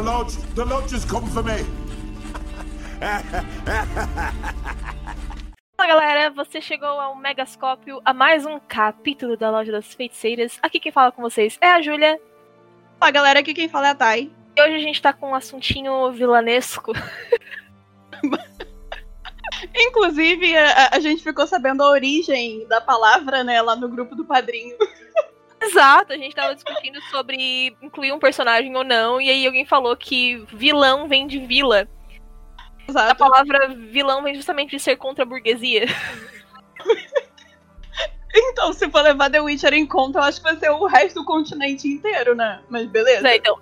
The lodge, the lodge has come for me. Fala galera, você chegou ao Megascópio, a mais um capítulo da Loja das Feiticeiras. Aqui quem fala com vocês é a Júlia. Fala galera, aqui quem fala é a Thay. E hoje a gente tá com um assuntinho vilanesco. Inclusive, a, a, gente ficou sabendo a origem da palavra, né, lá no grupo do padrinho. Exato, a gente tava discutindo sobre incluir um personagem ou não, e aí alguém falou que vilão vem de vila. Exato. A palavra vilão vem justamente de ser contra a burguesia. então, se for levar The Witcher em conta, eu acho que vai ser o resto do continente inteiro, né? Mas beleza. É, então,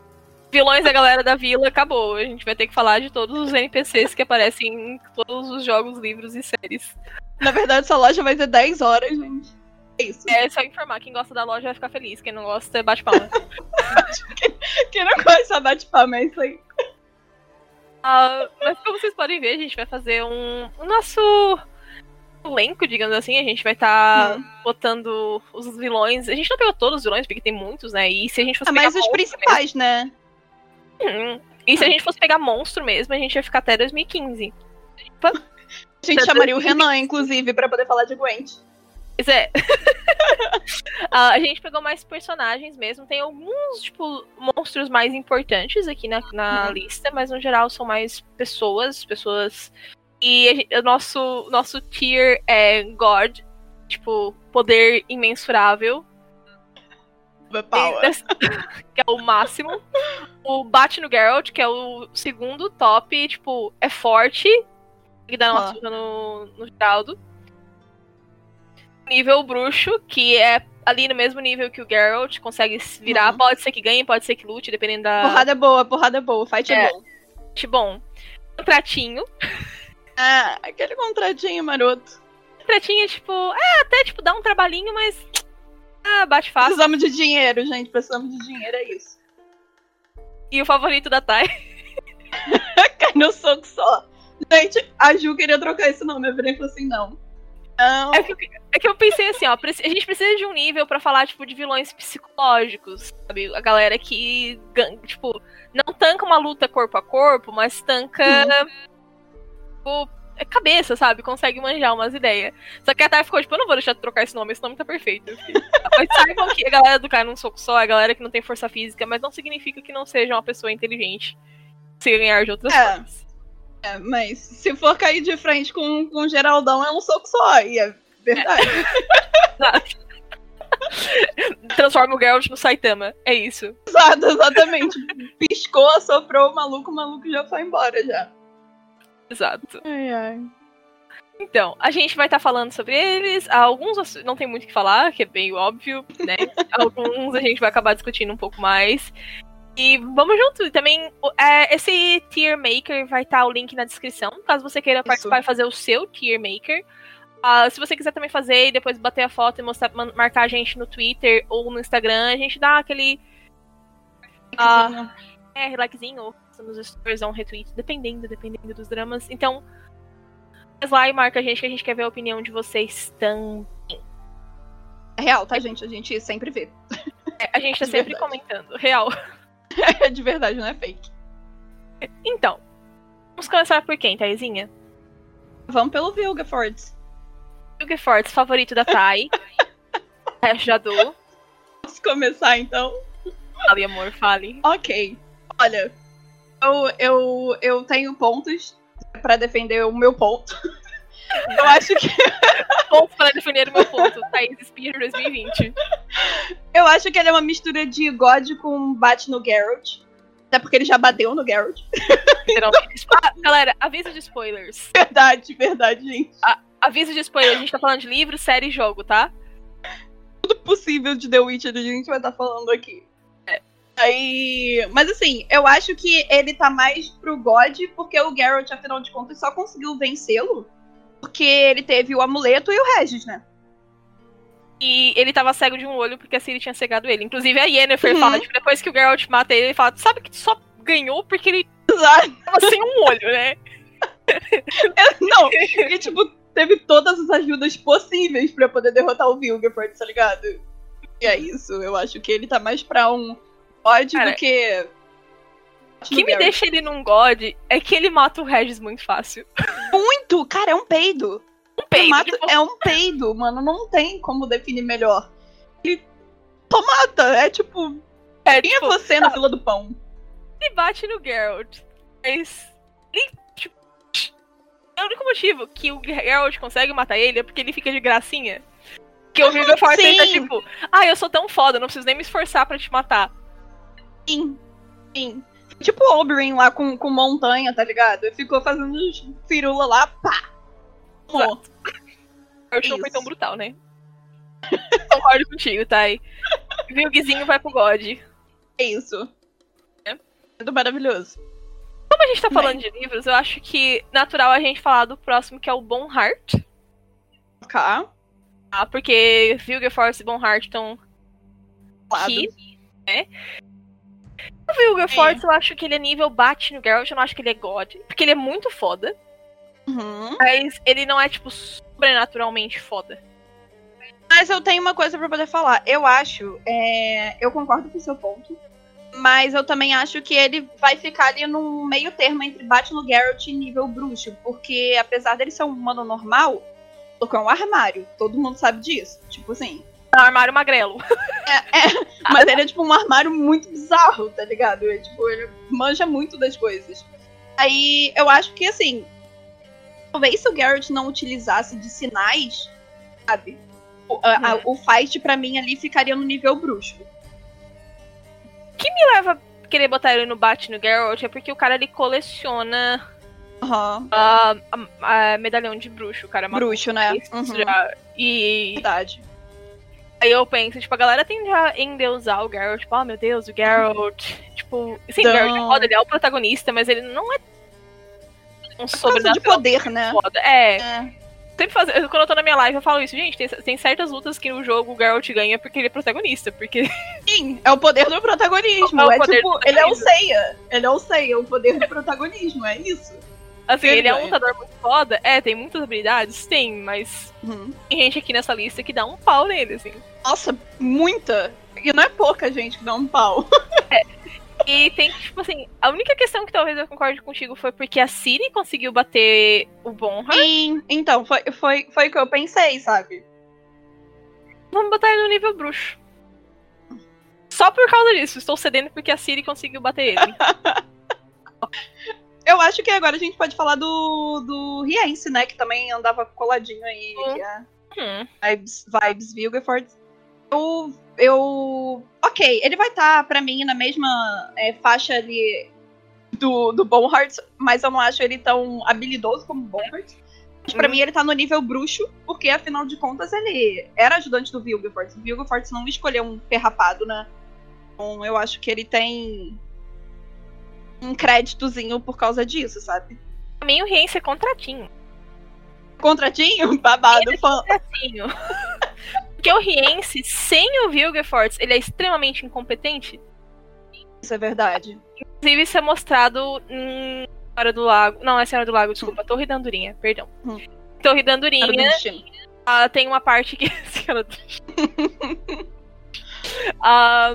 vilões da galera da vila, acabou. A gente vai ter que falar de todos os NPCs que aparecem em todos os jogos, livros e séries. Na verdade, essa loja vai ter 10 horas, gente. É isso. É só informar. Quem gosta da loja vai ficar feliz. Quem não gosta, bate palma. quem, quem não gosta, bate palma. É isso aí. Uh, mas como vocês podem ver, a gente vai fazer um. O nosso elenco, digamos assim. A gente vai estar tá hum. botando os vilões. A gente não pegou todos os vilões, porque tem muitos, né? E se a gente fosse ah, pegar. Mas os principais, mesmo, né? Hum. E se a gente fosse pegar monstro mesmo, a gente ia ficar até 2015. A gente chamaria o Renan, inclusive, para poder falar de Gwent. Pois é. a gente pegou mais personagens mesmo. Tem alguns, tipo, monstros mais importantes aqui na, na uhum. lista, mas no geral são mais pessoas, pessoas. E o nosso, nosso tier é God, tipo, poder imensurável. Power. que é o máximo. O Bate no Geralt, que é o segundo top, tipo, é forte. Que dá uma ah. no, no Geraldo nível bruxo, que é ali no mesmo nível que o Geralt, consegue se virar. Uhum. Pode ser que ganhe, pode ser que lute, dependendo da. Porrada boa, porrada boa. Fight é, é bom. Fight bom. Contratinho. Ah, aquele contratinho maroto. Contratinho, tipo, é, até tipo, dá um trabalhinho, mas. Ah, bate fácil. Precisamos de dinheiro, gente. Precisamos de dinheiro, é isso. E o favorito da Thay? Cai no soco só. Gente, a Ju queria trocar esse nome. Eu virei e falei assim: não. Não. É que, é que eu pensei assim, ó, a gente precisa de um nível para falar, tipo, de vilões psicológicos, sabe? A galera que, tipo, não tanca uma luta corpo a corpo, mas tanca. Tipo, é cabeça, sabe? Consegue manjar umas ideias. Só que a Thay ficou, tipo, eu não vou deixar de trocar esse nome, esse nome tá perfeito. mas saibam que a galera do cara num soco só, é a galera que não tem força física, mas não significa que não seja uma pessoa inteligente. Se ganhar de outras é. formas. É, mas se for cair de frente com, com o Geraldão, é um soco só, e é verdade. Transforma o Geralt no Saitama, é isso. Exato, exatamente. Piscou, soprou o maluco, o maluco já foi embora já. Exato. Ai, ai. Então, a gente vai estar tá falando sobre eles. Alguns não tem muito o que falar, que é bem óbvio, né? Alguns a gente vai acabar discutindo um pouco mais. E vamos junto. E também, é, esse Tier Maker vai estar tá o link na descrição, caso você queira participar e fazer o seu Tier Maker. Uh, se você quiser também fazer e depois bater a foto e mostrar, marcar a gente no Twitter ou no Instagram, a gente dá aquele. Uh, é, likezinho, nos stories, um retweet, dependendo, dependendo dos dramas. Então, faz lá e marca a gente que a gente quer ver a opinião de vocês também. É real, tá, gente? A gente sempre vê. É, a gente tá sempre comentando. Real. É de verdade, não é fake. Então, vamos começar por quem, Thaisinha? Vamos pelo Vilgefortz. Vilgefortz, favorito da Thay. Já dou. Posso começar, então? Fale, amor, fale. Ok. Olha, eu, eu, eu tenho pontos para defender o meu ponto. Eu acho que. Ponto para defender o meu ponto. Thaís Spear 2020. Eu acho que ele é uma mistura de God com bate no Geralt. Até porque ele já bateu no Geralt. ah, galera, aviso de spoilers. Verdade, verdade, gente. A, aviso de spoilers, a gente tá falando de livro, série e jogo, tá? Tudo possível de The Witcher a gente vai estar tá falando aqui. É. Aí. Mas assim, eu acho que ele tá mais pro God, porque o Geralt, afinal de contas, só conseguiu vencê-lo porque ele teve o amuleto e o Regis, né? E ele tava cego de um olho porque a Ciri tinha cegado ele. Inclusive a Yennefer uhum. fala, tipo, depois que o Geralt mata ele, ele fala, sabe que só ganhou porque ele tava sem um olho, né? Não, ele, tipo, teve todas as ajudas possíveis para poder derrotar o Vilgefortz, tá ligado? E é isso, eu acho que ele tá mais pra um ódio do que O que me deixa ele num God é que ele mata o Regis muito fácil. Muito! Cara, é um peido. Um peido. Mata, tipo, É um peido, mano. Não tem como definir melhor. Ele só mata. É tipo. é, Quem é tipo, você na fila do pão? ele bate no Geralt. Mas. Ele, tipo, o único motivo que o Geralt consegue matar ele é porque ele fica de gracinha. Que o Forte Sim. tá tipo, ah, eu sou tão foda, não preciso nem me esforçar pra te matar. Sim. Sim. Tipo o Oberyn lá com, com montanha, tá ligado? Ele ficou fazendo firula lá, pá. Tomou. Eu não foi tão brutal, né? Concordo contigo, Thay. Vilguezinho vai pro God. É isso. É. Tudo maravilhoso. Como a gente tá falando de livros, eu acho que natural a gente falar do próximo, que é o Bonheart. Cá. Tá? Porque Vilgefortz e Bonheart estão aqui, né? O Vilgefortz, eu acho que ele é nível bate no Geralt, eu não acho que ele é God. Porque ele é muito foda, Uhum. mas ele não é, tipo, sobrenaturalmente foda. Mas eu tenho uma coisa pra poder falar. Eu acho, é, eu concordo com o seu ponto, mas eu também acho que ele vai ficar ali num meio termo entre bate no Geralt e nível bruxo, porque apesar dele ser um humano normal, ele é um armário. Todo mundo sabe disso. Tipo assim. É um armário magrelo. Mas ele é tipo um armário muito bizarro, tá ligado? É, tipo, ele manja muito das coisas. Aí eu acho que assim. Talvez se o Garrett não utilizasse de sinais, sabe? O, a- a- o fight pra mim ali ficaria no nível bruxo. me leva a querer botar ele no bate no Geralt é porque o cara ele coleciona Aham. a, a- a medalhão de bruxo, o cara matou Bruxo, né? Uhum. já. E Verdade. Aí eu penso, tipo, a galera tende a endeusar o Geralt, tipo, oh meu Deus, o Geralt. Tipo, sim, o Então- Geralt é foda, ele é o protagonista, mas ele não é um Por causa de sobrenatural poder, né? foda. É, É. sempre faz... quando eu tô na minha live eu falo isso, gente, tem, tem certas lutas que no jogo o Geralt ganha porque ele é protagonista, porque Sim, é o poder do protagonismo. É o É, tipo, ele é o. Seiya. Ele é o Seiya, o poder do protagonismo, é isso. Assim, Ele ele é um lutador muito foda. É, tem muitas habilidades, tem, mas Uhum. tem gente aqui nessa lista que dá um pau nele, assim. Nossa, muita. E não é pouca gente que dá um pau. E tem, tipo assim, a única questão que talvez eu concorde contigo foi porque a Siri conseguiu bater o Bonhart. Sim, então, foi, foi, foi o que eu pensei, sabe? Vamos botar ele no nível bruxo. Só por causa disso, estou cedendo porque a Siri conseguiu bater ele. Eu acho que agora a gente pode falar do, do Riense, né? Que também andava coladinho aí. Hum. É Hum. vibes, vibes Vilgefort. Eu, eu. Ok, ele vai estar, pra mim, na mesma é, faixa ali do, do Bonhart, mas eu não acho ele tão habilidoso como o Bonhart. Mas pra Hum. mim ele tá no nível bruxo, porque afinal de contas ele era ajudante do Vilgefort. O Vilgefort não escolheu um ferrapado, né? Então eu acho que ele tem um créditozinho por causa disso, sabe? Pra mim, o Riense é contratinho. Contratinho? Babado, fã. Contratinho. porque o Riense, sem o Vilgefortz, ele é extremamente incompetente. Isso é verdade. Inclusive, isso é mostrado em Senhora do Lago. Não, é Senhora do Lago, desculpa. Torre da Andorinha, perdão. Hum. Torre da Andorinha, ah, tem uma parte que. Senhora do Ah,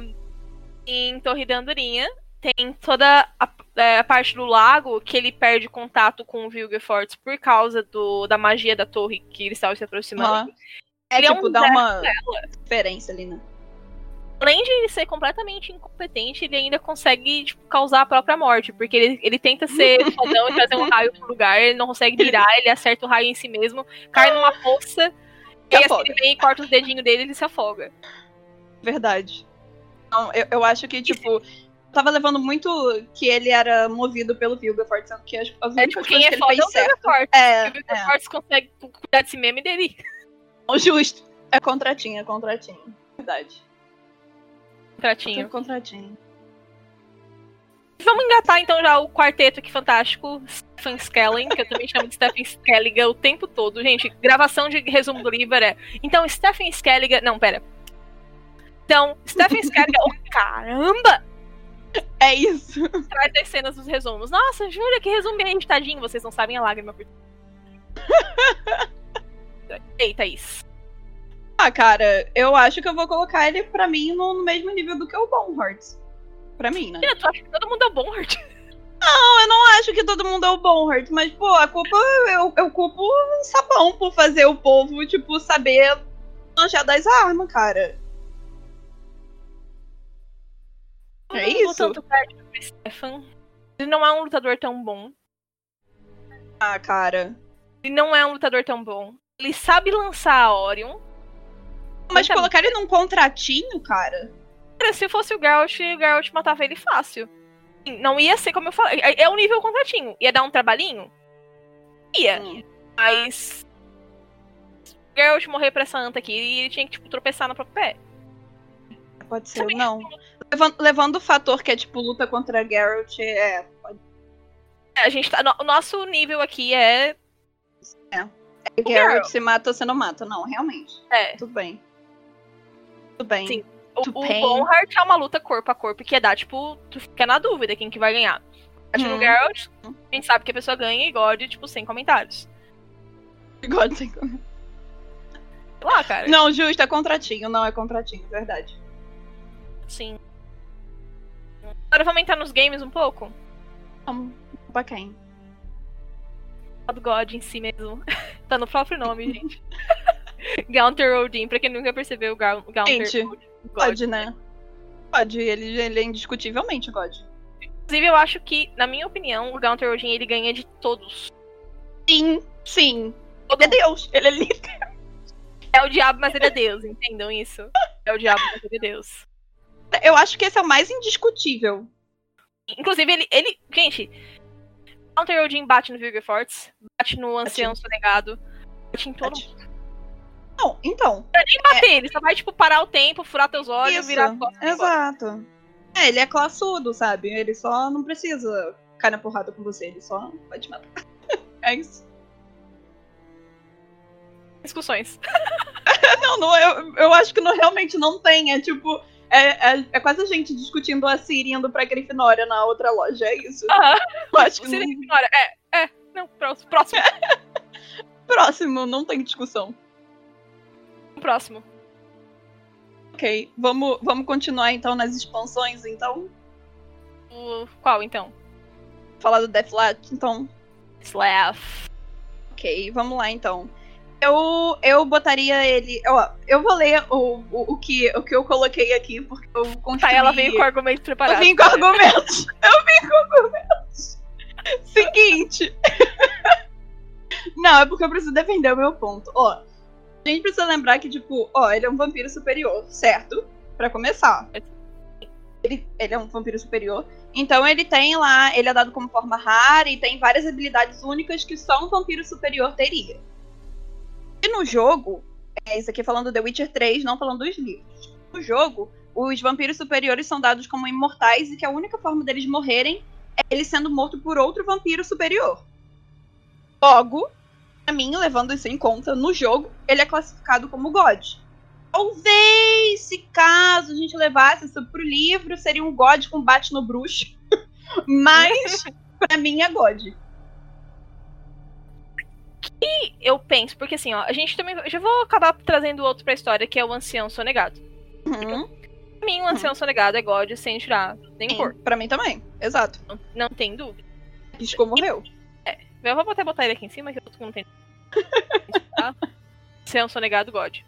em Torre da Andorinha, tem toda a, é, a parte do lago que ele perde contato com o Vilgefortz por causa do, da magia da torre que ele estava se aproximando. Aham. É, Ele é tipo, um dá uma diferença ali, né? além de ele ser completamente incompetente, ele ainda consegue tipo, causar a própria morte, porque ele, ele tenta ser fodão e trazer um raio pro lugar, ele não consegue virar, ele acerta o raio em si mesmo, cai numa poça, e assim, ele vem e corta os dedinhos dele e ele se afoga. Verdade. Então, eu, eu acho que, tipo, tava levando muito que ele era movido pelo Vilgefort, sendo que as, as É tipo, quem é que foda é o. Vilgefortz. É, O Vilgefortz consegue cuidar de si mesmo e dele. é, justo. É contratinho, é contratinho. Verdade. Tratinho. É contratinho. Vamos engatar então já o quarteto aqui fantástico, Stephen Skelling, que eu também chamo de Stephen Skelliga o tempo todo. Gente, gravação de resumo do livro é. Então, Stephen Skelliga. Não, pera. Então, Stephen Skelliga. oh, caramba! É isso. Traz as cenas dos resumos. Nossa, Júlia, que resumo bem editadinho. Vocês não sabem a lágrima por. Eita, isso. Ah, cara, eu acho que eu vou colocar ele pra mim no, no mesmo nível do que o Bonhart. Pra mim, né? tu acha que todo mundo é o Bonhart? Não, eu não acho que todo mundo é o Bonhart, mas, pô, a culpa. Eu, eu culpo o Sabão por fazer o povo, tipo, saber manjar das armas, cara. Não vou isso? tanto do Stefan. Ele não é um lutador tão bom. Ah, cara. Ele não é um lutador tão bom. Ele sabe lançar a Orion. Mas Tá- colocar ele num contratinho, cara. Cara, se fosse o Geralt, o Geralt matava ele fácil. Não ia ser como eu falei. É é o nível contratinho. Ia dar um trabalhinho? Ia. Hum. Mas. O Geralt morrer pra essa anta aqui, ele tinha que, tipo, tropeçar no próprio pé. Pode ser, não. Levando, levando o fator que é, tipo, luta contra Geralt, é. Pode A gente tá. no- o nosso nível aqui é. ser. O Geralt Geralt. se mata ou você não mata. Não, realmente. É. Tudo bem. Tudo bem. Sim. O, To o. Bonhart é uma luta corpo a corpo que é dar, tipo, tu fica na dúvida quem que vai ganhar. Bate no Hum. Geralt, a gente sabe que a pessoa ganha e God, tipo, sem comentários. God, sem- Sei lá, cara. Não, justo, é contratinho. Não, é contratinho, verdade. Sim. Agora vamos entrar nos games um pouco? Vamos pra quem? do God em si mesmo. tá no próprio nome, gente. Gaunter Odin, pra quem nunca percebeu, Ga- Gaunter Gente. God. Pode, né? Pode, ele, ele é indiscutivelmente God. Inclusive, eu acho que, na minha opinião, o Gaunter Odin ele ganha de todos. Sim, sim. Todo Ele é Deus. Ele é líder. É o diabo, mas ele é Deus, entendam isso? É o diabo, mas ele é Deus. Eu acho que esse é o mais indiscutível. Inclusive, ele. ele gente, Counter Odin bate no Vilgefortz, bate no Ancião Sonegado, bate em todo mundo. Não, então. Nem bater, ele só vai, tipo, parar o tempo, furar teus olhos, Isso, virar as costas. exato. É, ele é classudo, sabe? Ele só não precisa cair na porrada com você, ele só vai te matar. É isso. Discussões. Não, não eu, eu acho que não, realmente não tem. É tipo. É, é, é quase a gente discutindo a Siri indo pra Grifinória na outra loja. É isso. Aham. Eu acho que não, ignora. É, é. Não, próximo. Próximo. próximo, não tem discussão. próximo. Ok, vamos, vamos continuar então nas expansões, então. O, qual, então? Falar do Deathlat, então. Slav. Ok, vamos lá então. Eu, eu botaria ele. Ó, eu vou ler o, o, o, que, o que eu coloquei aqui, porque eu construí. Tá, ela veio com o argumento preparado. Eu vim com argumentos. Eu vim com argumentos. Seguinte. Não, é porque eu preciso defender o meu ponto. Ó, a gente precisa lembrar que, tipo, ó, ele é um vampiro superior, certo? Pra começar. Ele, ele é um vampiro superior. Então ele tem lá, ele é dado como forma rara e tem várias habilidades únicas que só um vampiro superior teria. E no jogo, é isso aqui falando do The Witcher 3, não falando dos livros. No jogo, os vampiros superiores são dados como imortais e que a única forma deles morrerem é ele sendo morto por outro vampiro superior. Logo, pra mim, levando isso em conta, no jogo, ele é classificado como God. Talvez, se caso a gente levasse isso pro livro, seria um God com bate no bruxo. Mas, pra mim, é God. Eu penso, porque assim, ó, a gente também. Já vou acabar trazendo outro pra história, que é o Ancião Sonegado. Uhum. Pra mim, o Ancião Sonegado é God sem tirar nem Sim, pôr. Pra mim também, exato. Não, não tem dúvida. Piscou, morreu. Eu vou até botar ele aqui em cima, que todo mundo tem. Ancião Sonegado God.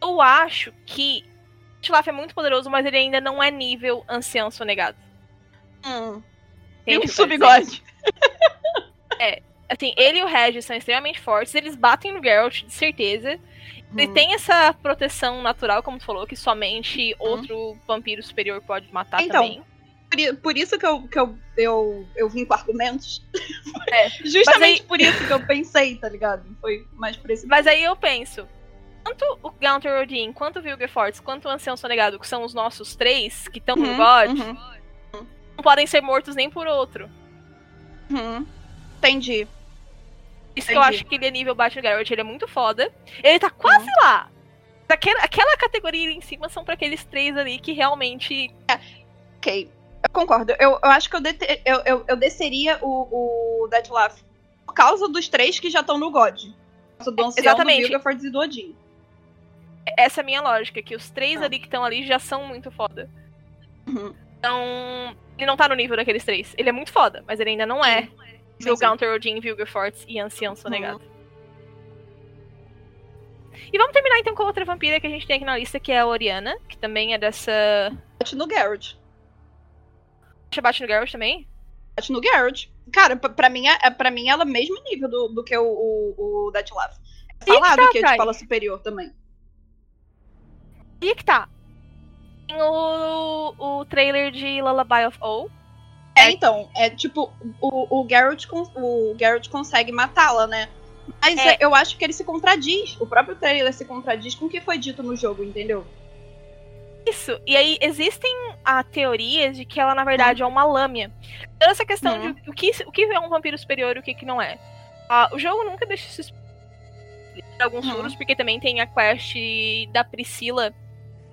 Eu acho que. Tilaf é muito poderoso, mas ele ainda não é nível Ancião Sonegado. Hum. E um o que Assim, ele e o Regis são extremamente fortes, eles batem no Geralt, de certeza. Ele Hum. tem essa proteção natural, como tu falou, que somente outro vampiro superior pode matar Então, também. Por, por isso que, eu, que eu, eu, eu vim com argumentos. É, Justamente aí- por isso que eu pensei, tá ligado? Foi mais por esse. Mas aí eu penso, tanto o Gaunter Odin, quanto o Vilgefortz, quanto o Ancião Sonegado, que são os nossos três, que estão no Uhum, God, uhum, não podem ser mortos nem por outro. uhum. Entendi. Isso que eu Entendi. acho que ele é nível baixo Geralt, ele é muito foda. Ele tá quase lá. Aquela, aquela categoria ali em cima são pra aqueles três ali que realmente. Ok. Eu concordo. Eu, eu acho que eu, dete- eu, eu, eu desceria o, o Deadlaugh por causa dos três que já estão no God. Do Ancião, Exatamente. do e do Odin. Essa é a minha lógica, que os três Ah. ali que estão ali já são muito foda. Uhum. Então, ele não tá no nível daqueles três. Ele é muito foda, mas ele ainda não é. Gaunter, Odin, Vilgefortz e Ancião Sonegado. Uhum. E vamos terminar então com outra vampira que a gente tem aqui na lista, que é a Oriana, que também é dessa. Bate no Garrett. Deixa bate no Garrett também? Bate no Garrett. Cara, pra, mim, é, pra mim ela é o mesmo nível do, do que o, o, o Deathlaf. É E que falado tá, que é de escola superior também. E que tá. Tem o, o trailer de Lullaby of O. É, então, é tipo, o, o, o Garrett consegue matá-la, né? Mas É. é, eu acho que ele se contradiz. O próprio trailer se contradiz com o que foi dito no jogo, entendeu? Isso. E aí existem a teorias de que ela, na verdade, é uma lâmina. Então, essa questão Uhum. de o que, o que é um vampiro superior e o que, que não é. Ah, o jogo nunca deixa isso alguns Uhum. furos, porque também tem a quest da Priscila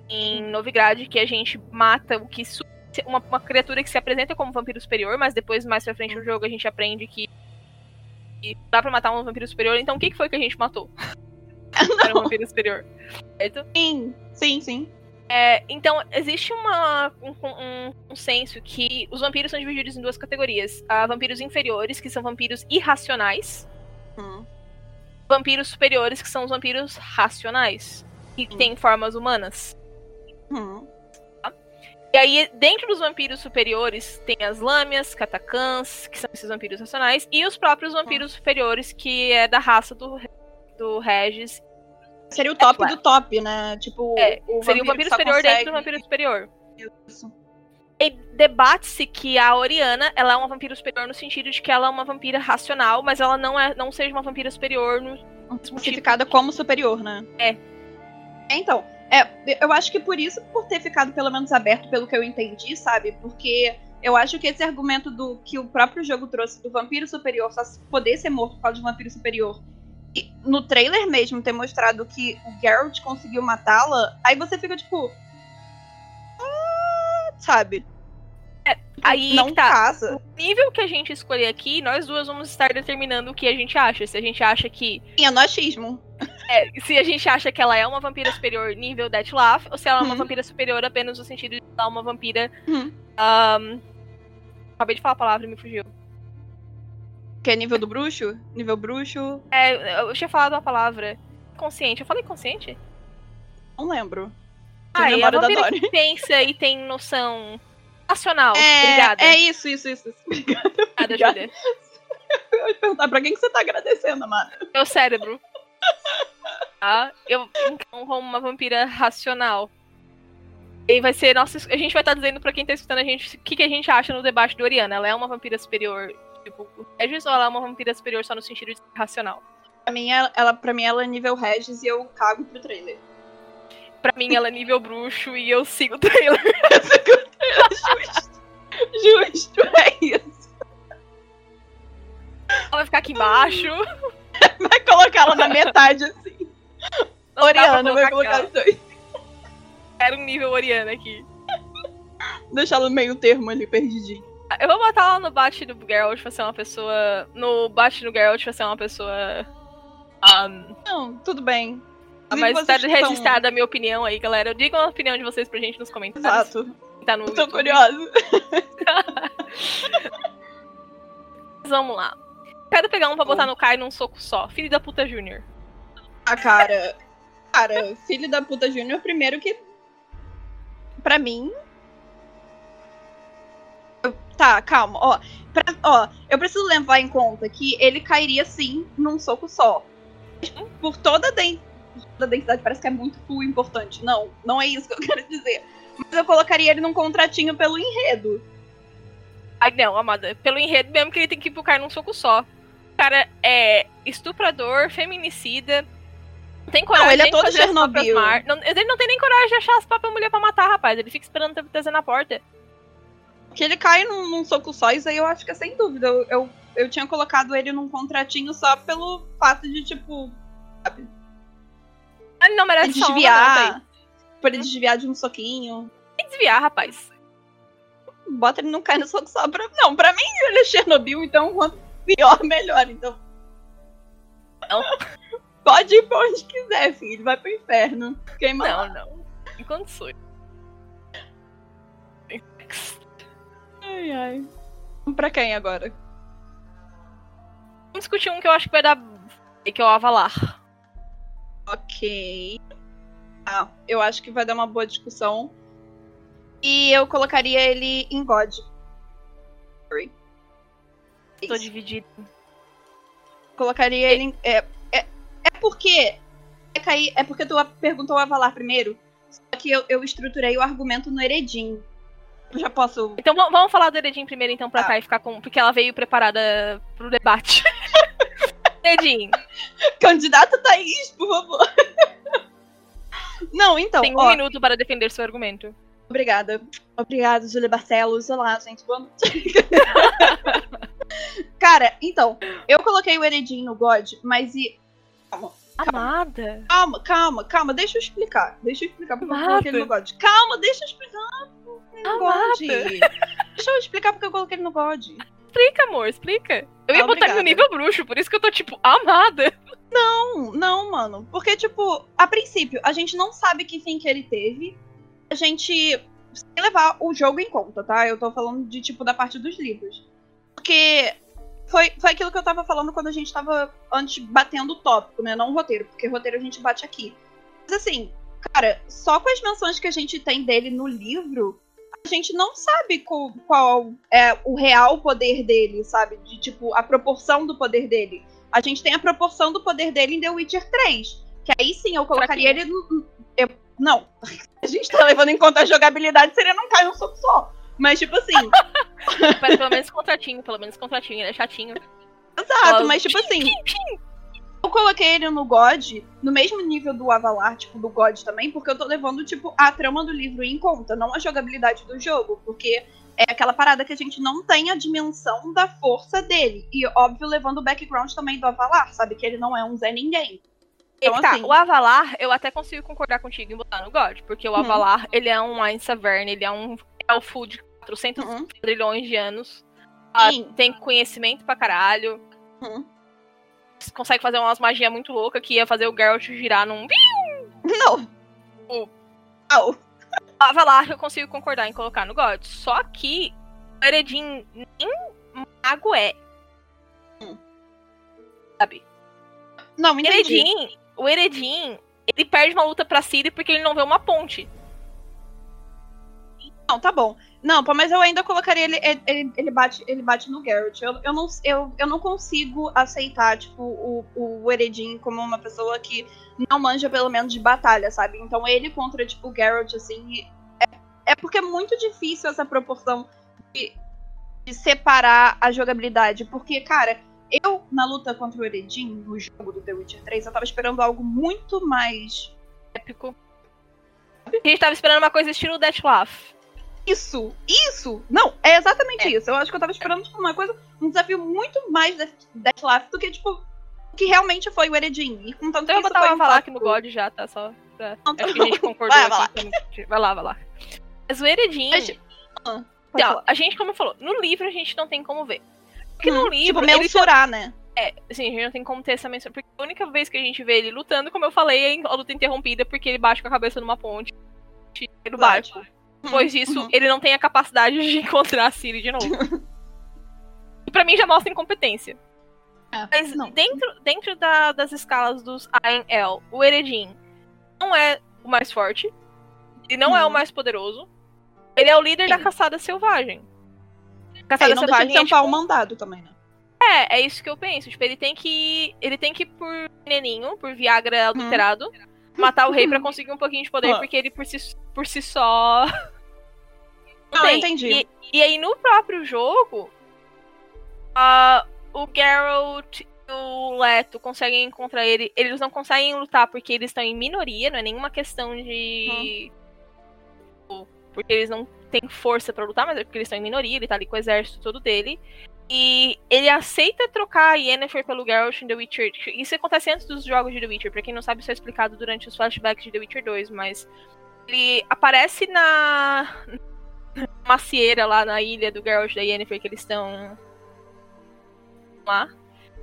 em Novigrad, que a gente mata o que. su- Uma, uma criatura que se apresenta como vampiro superior, mas depois, mais pra frente no jogo, a gente aprende que. que dá pra matar um vampiro superior. Então, o que, que foi que a gente matou? Era um vampiro superior. Certo? Sim, sim, sim. É, então, existe uma, um, um, um senso que os vampiros são divididos em duas categorias. Há vampiros inferiores, que são vampiros irracionais. Hum. Vampiros superiores, que são os vampiros racionais. Que Hum. têm formas humanas. Hum. E aí, dentro dos vampiros superiores, tem as lâmias, catacãs, que são esses vampiros racionais. E os próprios vampiros superiores, que é da raça do, do Regis. Seria o top claro. do top, né? Tipo, É, o Seria o vampiro superior consegue- dentro do vampiro superior. Isso. E debate-se que a Oriana, ela é uma vampira superior no sentido de que ela é uma vampira racional, mas ela não é, não seja uma vampira superior no mesmo tipo. Classificada como superior, né? É. É, Então, é, eu acho que por isso, por ter ficado pelo menos aberto, pelo que eu entendi, sabe? Porque eu acho que esse argumento do que o próprio jogo trouxe do vampiro superior só poder ser morto por causa de um vampiro superior. E no trailer mesmo ter mostrado que o Geralt conseguiu matá-la, aí você fica tipo. "Ah", sabe? Aí não tá. casa. O nível que a gente escolher aqui, nós duas vamos estar determinando o que a gente acha. Se a gente acha que. Sim, é no achismo. É, se a gente acha que ela é uma vampira superior nível Deathloaf, ou se ela é uma Uhum. vampira superior apenas no sentido de ela é uma vampira. Uhum. ahn, Acabei de falar a palavra e me fugiu. Que é nível do bruxo? Nível bruxo? É, eu tinha falado a palavra. Consciente. Eu falei consciente? Não lembro. Ah, e a vampira que pensa e tem noção racional. É, Obrigada. é isso, isso, isso. isso. Obrigada, obrigada. Júlia. Eu ia perguntar pra quem que você tá agradecendo, amada. Meu cérebro. Tá? Eu então como uma vampira racional. E vai ser nossa. A gente vai estar dizendo pra quem tá escutando a gente o que, que a gente acha no debate do Oriana. Ela é uma vampira superior, tipo, Regis, ou ela é uma vampira superior só no sentido de ser racional? Pra mim, ela, pra mim, ela é nível Regis e eu cago pro trailer. Pra mim, ela é nível bruxo e eu sigo o trailer. Justo. Justo, é isso. Ela vai ficar aqui embaixo. Vai colocar ela na metade, assim. Não Oriana vai colocar colocar os dois. Era um nível Oriana aqui. Deixar ela no meio termo ali, perdidinho. Eu vou botar ela no bate do Geralt pra ser uma pessoa. No bate no Geralt pra ser uma pessoa. Um, Não, tudo bem. mas tá registrada a minha opinião aí, galera. Digam a opinião de vocês pra gente nos comentários. Exato. Tá no tô YouTube. curiosa. Vamos lá. Quero pegar um pra botar no Kai num soco só. Filho da puta Júnior. Ah, cara. Cara, filho da puta Júnior, primeiro que. Pra mim. eu- Tá, calma. Ó, pra- ó, eu preciso levar em conta que ele cairia sim num soco só. Por toda a, den- por toda a densidade, parece que é muito full importante. Não, não é isso que eu quero dizer. Mas eu colocaria ele num contratinho pelo enredo. Ai, não, amada. Pelo enredo mesmo que ele tem que ir pro Kai num soco só. O cara é estuprador, feminicida. Não tem coragem ele é de todo Chernobyl. mar- Não, ele não tem nem coragem de achar as próprias mulheres pra matar, rapaz. Ele fica esperando trazer na porta. Que ele cai num, num soco só, isso aí eu acho que é sem dúvida. Eu, eu, eu tinha colocado ele num contratinho só pelo fato de, tipo, sabe? Ah, não merece não, desviar. tá Pra ele desviar de um soquinho. Que desviar, rapaz. Bota ele não cai no soco só pra. Não, pra mim ele é Chernobyl, então quanto pior, melhor. Então. Não. Pode ir pra onde quiser, filho. Vai pro inferno. Queima lá. Não, não. Em condições. Ai. Vamos pra quem agora? Vamos discutir um que eu acho que vai dar. que é o Avalar. Ok. Ah, eu acho que vai dar uma boa discussão. E eu colocaria ele em God. Tô dividido. Colocaria ele em. É, é, é porque. É, cair, é porque tu perguntou o Avalar primeiro. Só que eu, eu estruturei o argumento no Eredin. Eu já posso. Então vamos falar do Eredin primeiro, então, pra ah. e ficar com. Porque ela veio preparada pro debate. Eredin. Candidato Thaís, por favor. Não, então. Tem um ó, minuto para defender seu argumento. Obrigada. Obrigada, Julia Barcelos. Olá, gente. Boa noite. Cara, então, eu coloquei o Eredin no God, mas e. Calma. Amada. Calma, calma, calma. Deixa eu explicar. Deixa eu explicar porque Amada. eu coloquei ele no God. Calma, deixa eu explicar. No God. Deixa eu explicar porque eu coloquei ele no God. Explica, amor, explica. Eu ia botar ele no nível bruxo, por isso que eu tô, tipo, amada. Não, não, mano. Porque, tipo, a princípio, a gente não sabe que fim que ele teve. A gente. Sem levar o jogo em conta, tá? Eu tô falando de, tipo, da parte dos livros. Porque foi, foi aquilo que eu tava falando quando a gente tava antes batendo o tópico, né? Não o roteiro, porque roteiro a gente bate aqui. Mas assim, cara, só com as menções que a gente tem dele no livro, a gente não sabe qual, qual é o real poder dele, sabe? De tipo, a proporção do poder dele. A gente tem a proporção do poder dele em The Witcher 3. Que aí sim eu colocaria ele. No, eu, não. A gente tá levando em conta a jogabilidade, seria não cair um soco só. Mas, tipo assim. mas pelo menos contratinho, pelo menos contratinho, ele é chatinho. Exato, mas tipo assim. Eu coloquei ele no God, no mesmo nível do Avalar, tipo, do God também, porque eu tô levando, tipo, a trama do livro em conta, não a jogabilidade do jogo, porque é aquela parada que a gente não tem a dimensão da força dele. E, óbvio, levando o background também do Avalar, sabe? Que ele não é um Zé Ninguém. Então, tá, assim... o Avalar, eu até consigo concordar contigo em botar no God, porque o hum. Avalar, ele é um Ein Savern, ele é um elfo de 400 uhum. trilhões de anos. Uh, tem conhecimento pra caralho. Uhum. Consegue fazer umas magias muito loucas que ia fazer o Geralt girar num. Não! O... Não! Avalar eu consigo concordar em colocar no God. Só que o Eredin nem mago é. Hum. Sabe? Não, entendi. Eredin, o Eredin, ele perde uma luta pra Ciri porque ele não vê uma ponte. Não, tá bom. Não, mas eu ainda colocaria ele. Ele, ele, bate, ele bate no Garrett. Eu, eu, não, eu, eu não consigo aceitar, tipo, o, o Eredin como uma pessoa que não manja, pelo menos, de batalha, sabe? Então ele contra, tipo, o Garrett, assim. É, é porque é muito difícil essa proporção de, de separar a jogabilidade. Porque, cara, eu, na luta contra o Eredin, no jogo do The Witcher 3, eu tava esperando algo muito mais épico. A gente tava esperando uma coisa estilo Deathloaf. Isso, isso! Não, é exatamente é. isso. Eu acho que eu tava esperando, tipo, uma coisa, um desafio muito mais Deathloaf do que, tipo, o que realmente foi o Eredin. E com tanto então que eu vou falar aqui no God já, tá? Só pra... Não, acho que a gente concordou vai, vai Lá. Vai lá, vai lá. Mas o Eredin... Ah, então, a gente, como falou, no livro a gente não tem como ver. Porque hum, no livro... Tipo, mensurar, né? É, assim, a gente não tem como ter essa menção. Porque a única vez que a gente vê ele lutando, como eu falei, é a luta interrompida porque ele bate com a cabeça numa ponte no barco. Depois uhum. disso, uhum. ele não tem a capacidade de encontrar a Siri de novo. e pra mim já mostra incompetência. É, Mas não. dentro, dentro da, das escalas dos ANL, o Eredin não é o mais forte. Ele não é o mais poderoso. Ele é o líder da caçada selvagem. Caçada é, não selvagem deixa de ser é, tipo... mandado também, né? É, é isso que eu penso. Tipo, ele tem que. Ele tem que ir por veneninho, por Viagra adulterado, hum. matar o rei para conseguir um pouquinho de poder, porque ele por si, por si só não, entendi. E, e, aí no próprio jogo, uh, o Geralt e o Leto conseguem encontrar ele. Eles não conseguem lutar porque eles estão em minoria, não é nenhuma questão de. Hum. Porque eles não têm força para lutar, mas é porque eles estão em minoria, ele tá ali com o exército todo dele. E ele aceita trocar a Yennefer pelo Geralt em The Witcher. Isso acontece antes dos jogos de The Witcher. Pra quem não sabe, isso é explicado durante os flashbacks de The Witcher 2, mas ele aparece na macieira lá na ilha do Geralt e da Yennefer que eles estão lá.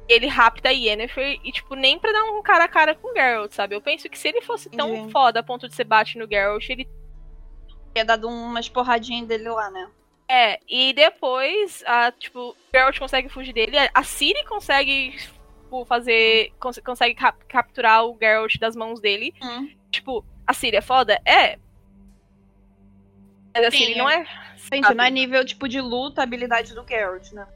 Ele rapta a Yennefer e, tipo, nem pra dar um cara a cara com o Geralt, sabe? Eu penso que se ele fosse tão uhum. foda a ponto de ser bate no Geralt, ele. Ia dado umas porradinhas dele lá, né? É, e depois, a, tipo, o Geralt consegue fugir dele, a Ciri consegue tipo, fazer. Cons consegue cap capturar o Geralt das mãos dele. Hum. Tipo, a Ciri é foda? É. Mas a Sim, Ciri é. não é. Gente, sabe? não é nível, tipo, de luta, habilidade do Geralt, né?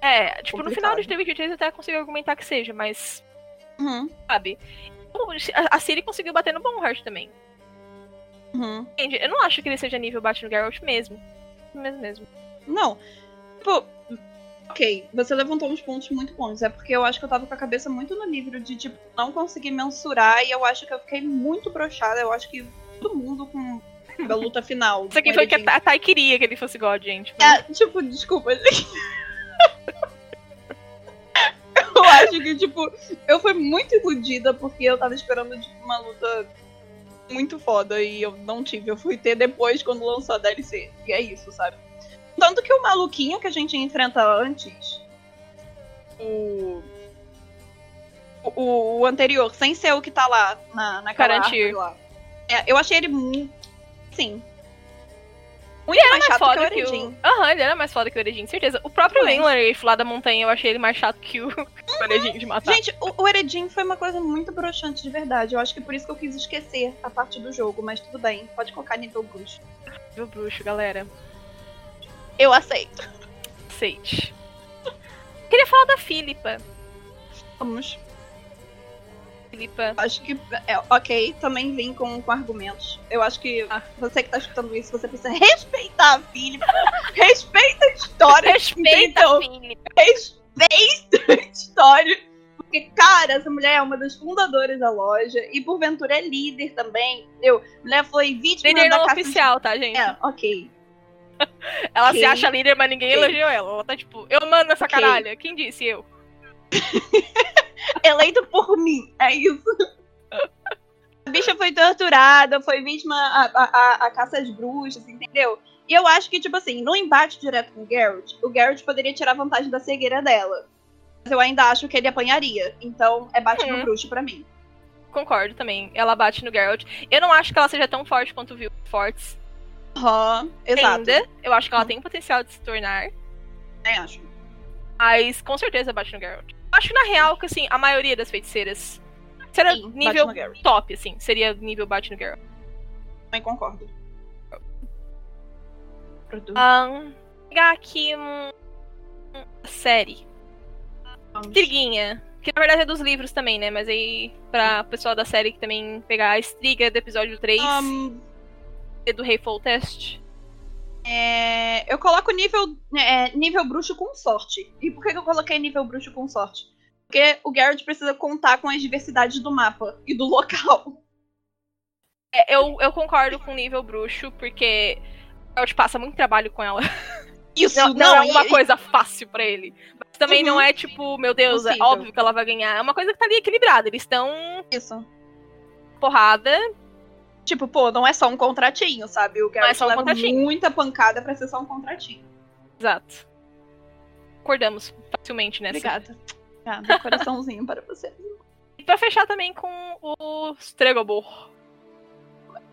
É, tipo, no final de Complicado. The Witcher 3 eu até consigo argumentar que seja, mas. Uhum. Sabe? A- A Ciri conseguiu bater no Bonheart também. Uhum. Entende? Eu não acho que ele seja nível bate no Geralt mesmo. Mesmo, mesmo. Não. Tipo, ok, você levantou uns pontos muito bons. É porque eu acho que eu tava com a cabeça muito no nível de, tipo, não conseguir mensurar. E eu acho que eu fiquei muito broxada. Eu acho que todo mundo com a luta final. Isso aqui foi o que a Thay queria que ele fosse God, gente. É, tipo, desculpa, eu acho que, tipo, eu fui muito iludida porque eu tava esperando, tipo, uma luta muito foda e eu não tive. Eu fui ter depois quando lançou a DLC. E é isso, sabe? Tanto que o maluquinho que a gente enfrenta antes, o. O, o anterior, sem ser o que tá lá na, naquela lá. É, eu achei ele muito. Sim. Muito Ele era mais mais que o foda que o. Aham, ele era mais foda que o Eredin, certeza. O próprio. Enlarif lá da montanha, eu achei ele mais chato que o, o Eredin de matar. Gente, o, o Eredin foi uma coisa muito broxante de verdade. Eu acho que por isso que eu quis esquecer a parte do jogo, mas tudo bem. Pode colocar nível bruxo. Meu bruxo, galera. Eu aceito. Aceite. Queria falar da Filipa. Vamos. Filipa. Acho que, é, ok, também vim com, com argumentos. Eu acho que Ah. você que tá escutando isso, você precisa respeitar a Filipe. respeita a história. Respeita a Filipa. Respeita a história. Porque, cara, essa mulher é uma das fundadoras da loja e, porventura, é líder também. Eu, a mulher foi vítima Líder da não caça oficial, tá, gente? É, ok. Ela ok. se acha líder, mas ninguém Ok. elogiou ela. Ela tá tipo, eu mando essa Ok. caralha. Quem disse? Eu. eleito por mim. É isso. A bicha foi torturada, foi vítima a, a, a, caça às bruxas, entendeu? E eu acho que, tipo assim, no embate direto com o Geralt, o Geralt poderia tirar vantagem da cegueira dela. Mas eu ainda acho que ele apanharia. Então é bate no Uhum. bruxo pra mim. Concordo também. Ela bate no Geralt. Eu não acho que ela seja tão forte quanto o Fortes Aham, exato. ainda. Eu acho que ela Uhum. tem potencial de se tornar. Também acho. Mas com certeza bate no Geralt. Acho que na real, que assim, a maioria das feiticeiras será Sim, nível top, assim. Seria nível bate no Geralt. Também concordo. Ahn, pegar aqui um. uma série. Vamos. Intriguinha. Que na verdade é dos livros também, né? Mas aí, pra pessoal da série que também pegar a estriga do episódio 3 Ahn, e do Hateful Test. É, eu coloco nível, é, nível bruxo com sorte. E por que eu coloquei nível bruxo com sorte? Porque o Garrett precisa contar com as diversidades do mapa e do local. É, eu, eu concordo com o nível bruxo, porque o te passa muito trabalho com ela. Isso, Não, não, é e- uma coisa fácil pra ele. Mas também não Uhum. é tipo, meu Deus, é Possível. óbvio que ela vai ganhar. É uma coisa que tá ali equilibrada. Eles estão Isso. porrada. Tipo, pô, não é só um contratinho, sabe? O é Garrett só um leva contratinho. muita pancada pra ser só um contratinho. Exato. Acordamos facilmente nessa. Obrigada. Obrigada. Coraçãozinho para você. E pra fechar também com o Stregobor.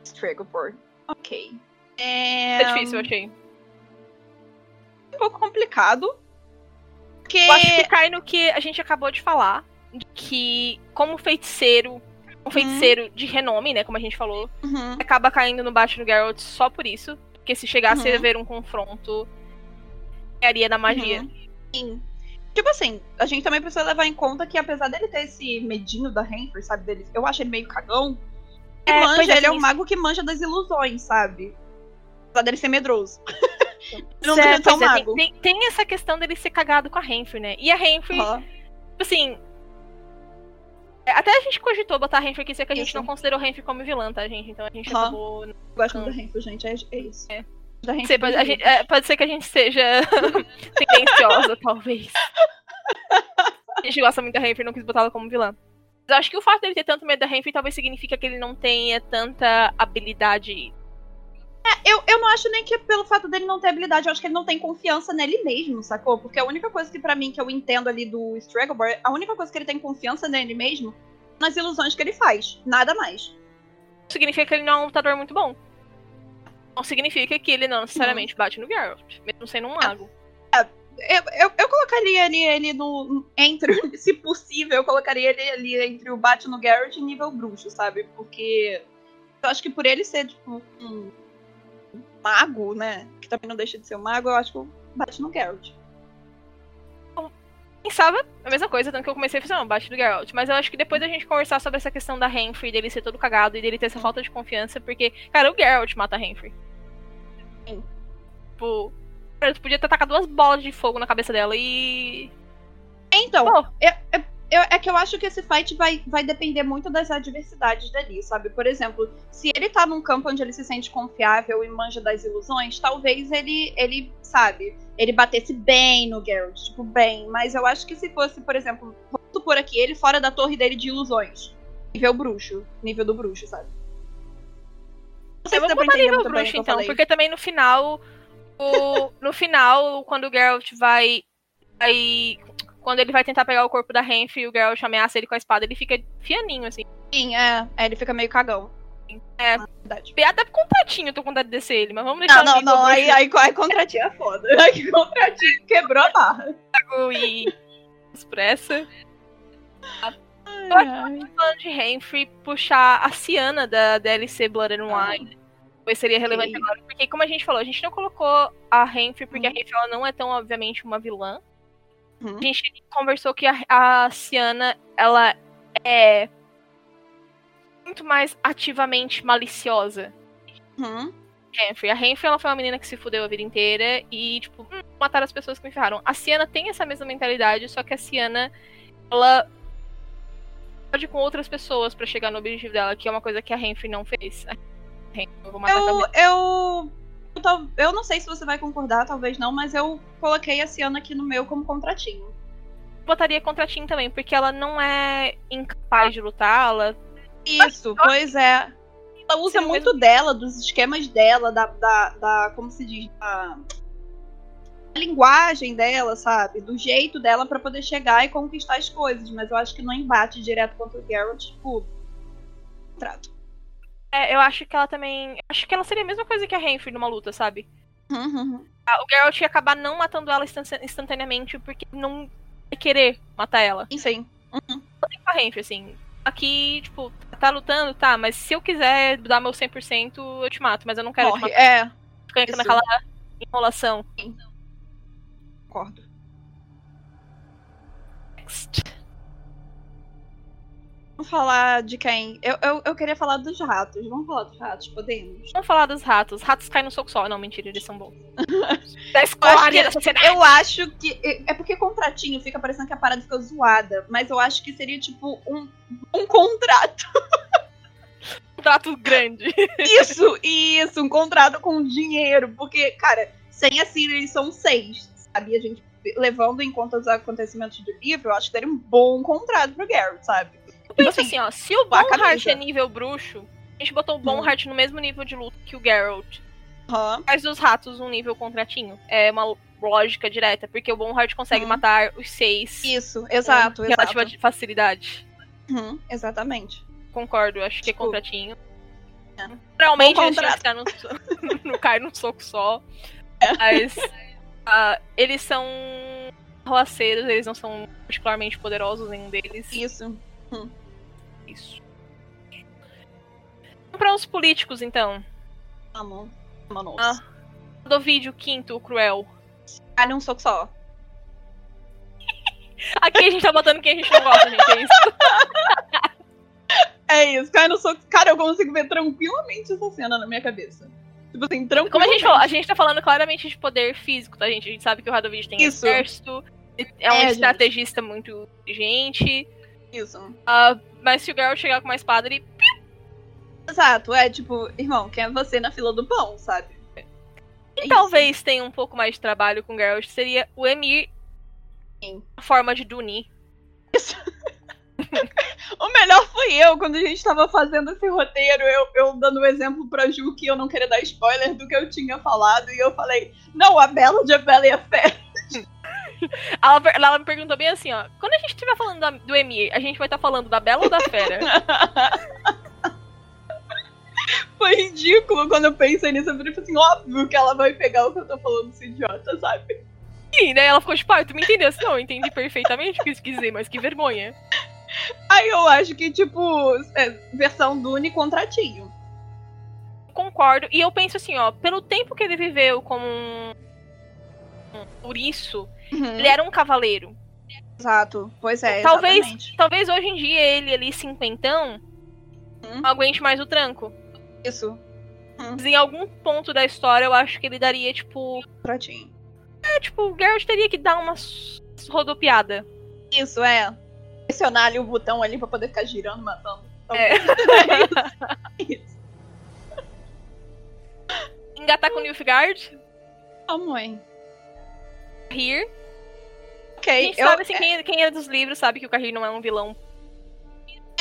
Stragopor. Ok. É... É difícil, eu achei. um pouco complicado. Porque... Eu acho que cai no que a gente acabou de falar. De que, como feiticeiro, um feiticeiro de renome, né? Como a gente falou, Uhum. acaba caindo no baixo no Geralt só por isso. Porque se chegasse Uhum. a ver um confronto, ganharia na magia. Sim. Tipo assim, a gente também precisa levar em conta que apesar dele ter esse medinho da Renfrew, sabe? Dele, eu acho ele meio cagão. Ele É, manja, é, ele é tem um mago que manja das ilusões, sabe? Apesar dele ser medroso. Não Pois é, é, tem- mago. tem, tem essa questão dele ser cagado com a Renfrew, né? E a Renfrew, Aham. tipo assim. É, Até a gente cogitou botar a Renfrew aqui, só que a gente Isso. não considerou a Renfrew como vilã, tá, gente? Então a gente Aham. acabou. Eu gosto muito da Renfrew, gente. É, é isso. É. Da Renfrew Sei, pode, gente- é, pode ser que a gente seja tendenciosa, talvez. A gente gosta muito da Renfrew e não quis botá-la como vilã. Mas eu acho que o fato dele ter tanto medo da Renfrew talvez significa que ele não tenha tanta habilidade. Eu, eu não acho nem que é pelo fato dele não ter habilidade, eu acho que ele não tem confiança nele mesmo, sacou? Porque a única coisa que pra mim que eu entendo ali do Stragobor, a única coisa que ele tem confiança nele mesmo nas ilusões que ele faz, nada mais. Significa que ele não é um lutador muito bom. não significa que ele não necessariamente bate no Geralt, mesmo sendo um mago. Eu, eu, eu colocaria ele, ele no. Entre. Se possível, eu colocaria ele ali entre o bate no Geralt e nível bruxo, sabe? Porque. Eu acho que por ele ser, tipo, um mago, né? Que também não deixa de ser um mago, eu acho que bate no Geralt. Pensava a mesma coisa, tanto que eu comecei a fazer, não, bate no Geralt. Mas eu acho que depois da gente conversar sobre essa questão da Renfrey, dele ser todo cagado e dele ter essa falta de confiança, porque, cara, o Geralt mata a Renfrey. Sim. Tipo, cara, tu podia ter tacado duas bolas de fogo na cabeça dela e. Então, Pô. é, é, eu- é que eu acho que esse fight vai, vai depender muito das adversidades dali, sabe? Por exemplo, se ele tá num campo onde ele se sente confiável e manja das ilusões, talvez ele, ele sabe, ele batesse bem no Geralt, tipo, bem. Mas eu acho que se fosse, por exemplo, vamos supor aqui, ele fora da torre dele de ilusões. Nível bruxo. Nível do bruxo, sabe? Não sei Eu se vou botar nível bruxo, então, porque também no final. O, no final, quando o Geralt vai. vai quando ele vai tentar pegar o corpo da Renf e o Geralt ameaça ele com a espada, ele fica fianinho, assim. Sim, é, é, ele fica meio cagão. É. Verdade. E Até eu tô com vontade de descer ele, mas vamos deixar Não, não, não. Aí, aí, aí contratinho é foda. Aí contratinho quebrou a barra. e expressa. Ai, ai. Falando de Renfrey, puxar a Ciana da DLC Blood and Wine. Pois seria relevante agora. Porque, como a gente falou, a gente não colocou a Renfrey, porque a Renfrey ela não é tão, obviamente, uma vilã. Uhum. A gente conversou que a, a Ciana, ela é muito mais ativamente maliciosa. Uhum. Renfrey. A Renfrey, ela foi uma menina que se fudeu a vida inteira e, tipo, hum, mataram as pessoas que me ferraram. A Ciana tem essa mesma mentalidade, só que a Ciana, ela pode com outras pessoas pra chegar no objetivo dela, que é uma coisa que a Renfrey não fez. A Renfrey, eu vou matar a Eu, eu, eu, eu não sei se você vai concordar, talvez não, mas eu coloquei a Ciana aqui no meu como contratinho. Botaria contra a Tim também, porque ela não é incapaz de lutar, ela Isso, pois é. Ela usa Sim, muito dela, dos esquemas dela, da, da, da- como se diz, da, da linguagem dela, sabe? Do jeito dela pra poder chegar e conquistar as coisas. Mas eu acho que no embate direto contra o Geralt, tipo, trato. É, eu acho que ela também. Acho que ela seria a mesma coisa que a Renfrey numa luta, sabe? Uhum. O Geralt ia acabar não matando ela instan- instantaneamente porque não vai querer matar ela. Sim, sim. com a Renfrey, assim. Aqui, tipo, tá lutando, tá, mas se eu quiser dar meu 100%, eu te mato, mas eu não quero te Morre. matar. É, Fica isso. naquela enrolação. concordo. Next. Vamos falar de quem? Eu, eu, eu queria falar dos ratos. Vamos falar dos ratos, podemos? Vamos falar dos ratos. Ratos caem no soco só. Não, mentira, eles são bons. da escória da sociedade. Eu acho que. É porque contratinho fica parecendo que a parada fica zoada. Mas eu acho que seria tipo um, um contrato. Um trato grande. Isso, isso, um contrato com dinheiro. Porque, cara, sem a eles são seis, sabe? A gente, levando em conta os acontecimentos do livro, eu acho que seria um bom contrato pro Garrett, sabe? Pensa assim, ó. Se o Bonhart é nível bruxo, a gente botou o Hum. Bonhart no mesmo nível de luta que o Geralt. Aham. Faz os ratos um nível contratinho. É uma lógica direta, porque o Bonhart consegue Hum. matar os seis Isso, exato, com relativa exato. facilidade. Uhum, exatamente. Concordo, acho que é Tipo, contratinho. é. Realmente Bom eles tinham que ficar no, não cai num soco só. Mas ah, eles são roaceiros, eles não são particularmente poderosos, nenhum deles. Isso. Isso. Vamos para os políticos, então. Amo. Mano. Ah. Do vídeo quinto, o Cruel. Cai um soco só. Aqui a gente tá botando quem a gente não gosta, gente. É isso. É isso, cai no soco. Cara, eu consigo ver tranquilamente essa cena na minha cabeça. Tipo assim, tranquilamente. Como a gente falou, a gente tá falando claramente de poder físico, tá, gente? A gente sabe que o Radovid tem Isso. exército, é um É, gente. estrategista muito inteligente. Isso. ah, mas se o Geralt chegar com uma espada, ele. Exato, é tipo, irmão, quem é você na fila do pão, sabe? É Quem isso. talvez tenha um pouco mais de trabalho com o Geralt seria o Emir Sim. na forma de Duni. O melhor foi eu, quando a gente tava fazendo esse roteiro, eu, eu dando o exemplo pra Ju que eu não queria dar spoiler do que eu tinha falado, e eu falei, não, a Bela de Bela e a Fé. Ela, ela me perguntou bem assim, ó. Quando a gente estiver falando da- do Emir, a gente vai estar falando da Bela ou da Fera? Foi ridículo quando eu pensei nisso. Eu falei assim, óbvio que ela vai pegar o que eu tô falando, esse idiota, sabe? Sim, daí ela ficou tipo, ah, tu me entendeu? Assim, não, eu entendi perfeitamente o que isso quis dizer, mas que vergonha. Aí eu acho que, tipo, é, versão Dune contratinho. Concordo. E eu penso assim, ó, pelo tempo que ele viveu como um. Por isso, Uhum. ele era um cavaleiro. Exato. Pois é, Talvez- exatamente. Talvez hoje em dia ele ali, cinquentão, Hum. não aguente mais o tranco. Isso. Mas em algum ponto da história eu acho que ele daria, tipo. Contratinho. É, tipo, o Geralt teria que dar uma rodopiada. Isso, é. Pressionar ali o botão ali pra poder ficar girando, matando. É. Isso. Engatar com Nilfgaard, Oh, mãe. Rir. Ok, gente eu, sabe, assim, quem, quem é dos livros sabe que o Carrir não é um vilão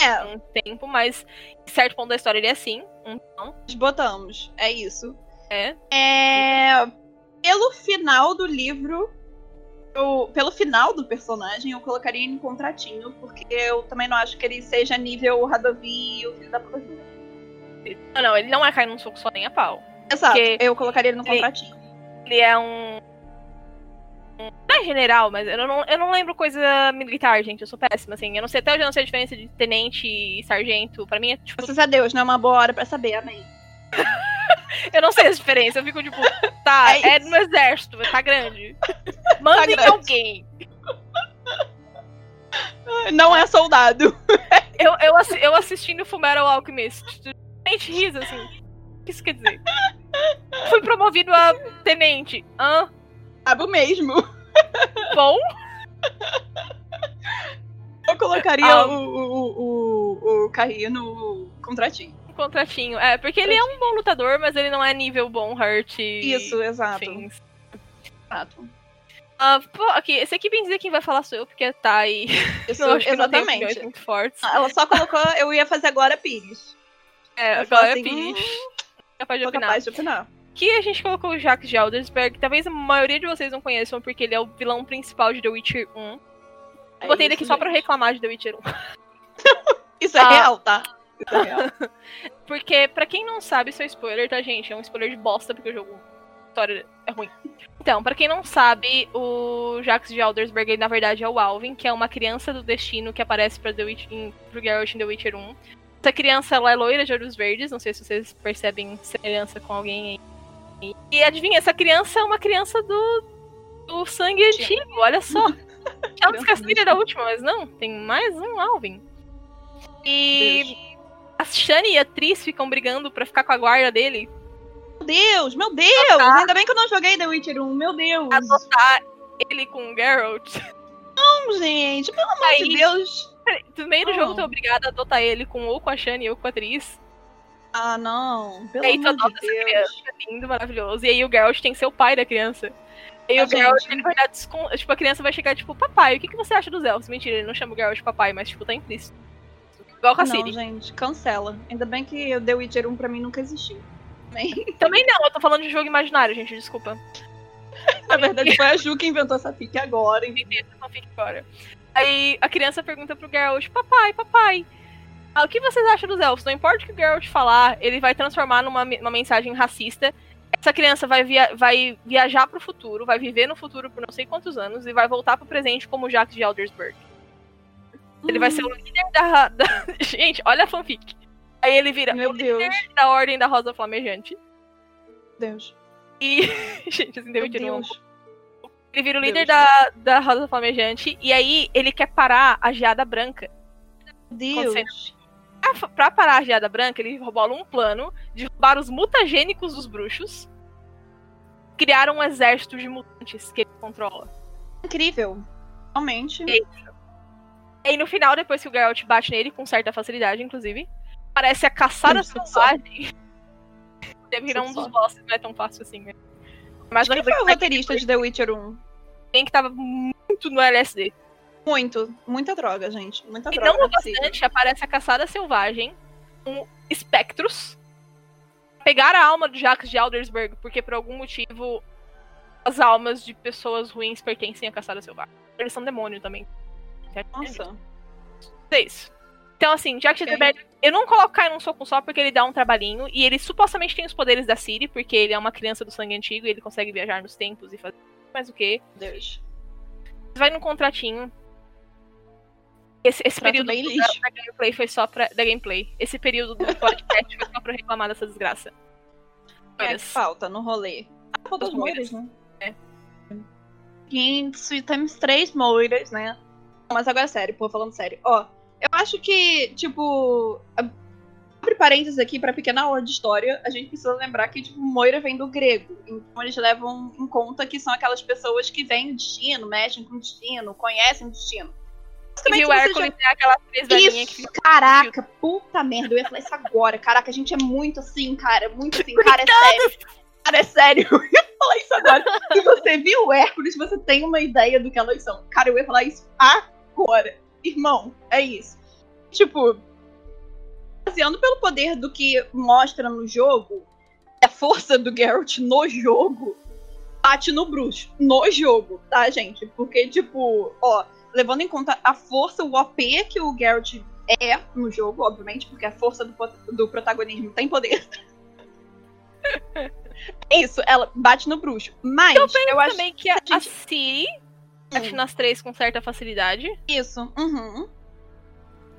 é, um tempo, mas em certo ponto da história ele é sim. Vilão. nós botamos. É isso. É. É, pelo final do livro, eu- pelo final do personagem, eu colocaria ele em contratinho, porque eu também não acho que ele seja nível Radovi e o filho da puta. Não, não, ele não é cair num soco só nem a pau. Exato, eu colocaria ele no ele- contratinho. Ele é um. É general, mas eu não, eu não lembro coisa militar, gente. Eu sou péssima, assim. Eu não sei até hoje eu não sei a diferença de tenente e sargento. Pra mim é tipo. Graças a Deus, não é uma boa hora pra saber, amém. Eu não sei as diferenças. Eu fico tipo, tá, É é, no exército, tá grande. Manda em grande. alguém. Não é soldado. Eu, eu, eu assistindo Fullmetal Alchemist. Gente, risa, assim. O que isso quer dizer? Fui promovido a tenente. Hã? Cabo mesmo. Bom? Eu colocaria Ah. o, o, o, o Carrinho no contratinho. Um contratinho. É, porque ele é um bom lutador, mas ele não é nível bom Hurt. Isso, exato. afins. exato. Ah, pô, aqui, esse aqui bem dizer quem vai falar sou eu, porque tá aí. Isso, não tem exatamente. muito fortes. Ela só colocou, eu ia fazer agora Pires. É, Eu agora é assim, Pires. hum, Capaz de opinar. capaz de opinar. Aqui a gente colocou o Jacques de Aldersberg. Talvez a maioria de vocês não conheçam, porque ele é o vilão principal de The Witcher 1. Eu É botei ele aqui só pra reclamar de The Witcher 1. Isso é Ah. real, tá? Isso é real. Porque, pra quem não sabe, isso é spoiler, tá, gente? É um spoiler de bosta, porque o jogo. A história é ruim. Então, pra quem não sabe, o Jacques de Aldersberg, ele, na verdade, é o Alvin, que é uma criança do destino que aparece pra The Witch, em, pro Geralt em The Witcher 1. Essa criança, ela é loira de olhos verdes, não sei se vocês percebem semelhança com alguém aí. E adivinha, essa criança é uma criança do, do sangue antigo, olha só. Ela Castilha da última, mas não, tem mais um Alvin. E a Shani e a Tris ficam brigando pra ficar com a guarda dele, Meu Deus, meu Deus! Tá. Ainda bem que eu não joguei The Witcher 1, meu Deus! adotar ele com o Geralt. Não, gente, pelo amor de Deus! No meio do Oh. jogo, tu é obrigado a adotar ele com ou com a Shani ou com a Tris. Ah, não, pelo E aí tu amor de essa Deus. criança, lindo, maravilhoso. E aí o Geralt tem que ser o pai da criança. E Ah, o Geralt, gente. ele vai dar. Tipo, a criança vai chegar, tipo, papai, o que, que você acha dos elfos? Mentira, ele não chama o Geralt de papai, mas, tipo, tá implícito. Igual com a Não, Ciri. gente, cancela. Ainda bem que o The Witcher 1 pra mim nunca existiu. Também não, eu tô falando de jogo imaginário, gente, desculpa. Na verdade, foi a Ju que inventou essa fic agora. hein? Não fique fora. Aí a criança pergunta pro Geralt, papai, papai, o que vocês acham dos elfos? Não importa o que o Geralt falar, ele vai transformar numa uma mensagem racista. Essa criança vai, via vai viajar pro futuro, vai viver no futuro por não sei quantos anos e vai voltar pro presente como Jacques de Aldersberg. Ele vai ser o líder da, da- Gente, olha a fanfic. Aí ele vira Meu o líder Deus, da Ordem da Rosa Flamejante. Deus. E. Gente, assim, deu de novo. Ele vira o Deus. líder da, da Rosa Flamejante. E aí ele quer parar a Geada Branca. Deus. Pra, pra parar a Geada Branca, ele bola um plano de roubar os mutagênicos dos bruxos. Criar um exército de mutantes que ele controla. Incrível. Realmente. E aí no final, depois que o Geralt bate nele, com certa facilidade, inclusive, aparece a caçada selvagem. Deve virar um dos bosses, não é tão fácil assim, né? Mas Quem foi o roteirista de The Witcher 1? alguém que tava muito no LSD. Muito. Muita droga, gente. Muita E droga. não não é possível. bastante, aparece a caçada selvagem, um espectros, pegar a alma do Jacques de Aldersberg, porque por algum motivo as almas de pessoas ruins pertencem à caçada selvagem. Eles são demônio também. Nossa. É isso. Então, assim, Jack Ok. okay. eu não coloco Kai num soco só porque ele dá um trabalhinho. E ele supostamente tem os poderes da Siri, porque ele é uma criança do sangue antigo e ele consegue viajar nos tempos e fazer mais o quê. Deus. Vai num contratinho. Esse, esse período da, da gameplay foi só pra. Da gameplay. Esse período do podcast foi só pra reclamar dessa desgraça. É que falta no rolê? Ah, faltam as As moiras, moiras. né? Seguinte, temos três moiras, né? Mas agora é sério, pô, falando sério. Ó, eu acho que, tipo. a- Abre parênteses aqui pra pequena aula de história. A gente precisa lembrar que, tipo, moira vem do grego. Então eles levam em conta que são aquelas pessoas que veem o destino, mexem com o destino, conhecem o destino. E o você já- Hércules é aquela três velhinha que Isso, caraca, puta merda, eu ia falar isso agora. Caraca, a gente é muito assim, cara, muito assim, cara, é sério. Cara, é sério, eu ia falar isso agora. Se você viu o Hércules, você tem uma ideia do que elas são. Cara, eu ia falar isso agora. Irmão, é isso. Tipo, baseando pelo poder do que mostra no jogo, a força do Geralt no jogo bate no bruxo. No jogo, tá, gente? Porque, tipo, ó, levando em conta a força, o OP que o Geralt é no jogo, obviamente, porque a força do, do protagonismo tem poder. É Isso, ela bate no bruxo. Mas eu, acho também que a, a gente- Siri bate nas três com certa facilidade. isso. Uhum.